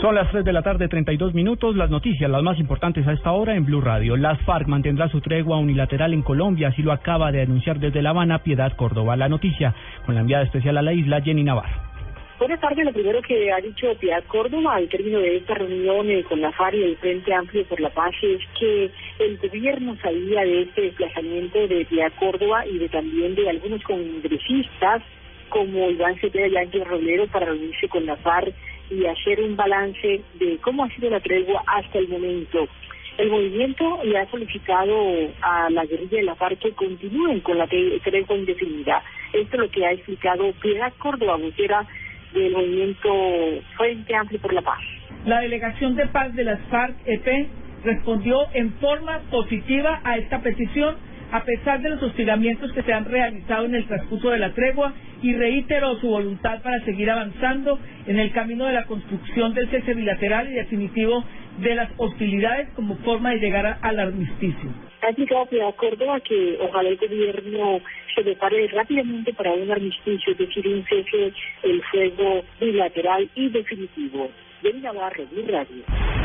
Son las 3 de la tarde, 32 minutos. Las noticias, las más importantes a esta hora en Blue Radio. Las FARC mantendrá su tregua unilateral en Colombia, así lo acaba de anunciar desde La Habana Piedad Córdoba. La noticia con la enviada especial a la isla, Jenny Navarro. Buenas tardes. Lo primero que ha dicho Piedad Córdoba al término de esta reunión eh, con la FARC y el Frente Amplio por la Paz es que el gobierno sabía de este desplazamiento de Piedad Córdoba y de también de algunos congresistas como Iván Cepeda y Ángel Roblero para reunirse con la FARC y hacer un balance de cómo ha sido la tregua hasta el momento. El movimiento le ha solicitado a la guerrilla de la FARC que continúen con la tregua indefinida. Esto es lo que ha explicado Piedad Córdoba, vocera del movimiento Frente Amplio por la Paz. La delegación de paz de las FARC-EP respondió en forma positiva a esta petición a pesar de los hostigamientos que se han realizado en el transcurso de la tregua y reiteró su voluntad para seguir avanzando en el camino de la construcción del cese bilateral y definitivo de las hostilidades como forma de llegar al armisticio. Ha llegado a que ojalá el gobierno se prepare rápidamente para un armisticio, es decir, un cese el fuego bilateral y definitivo. De Navarro, Radio.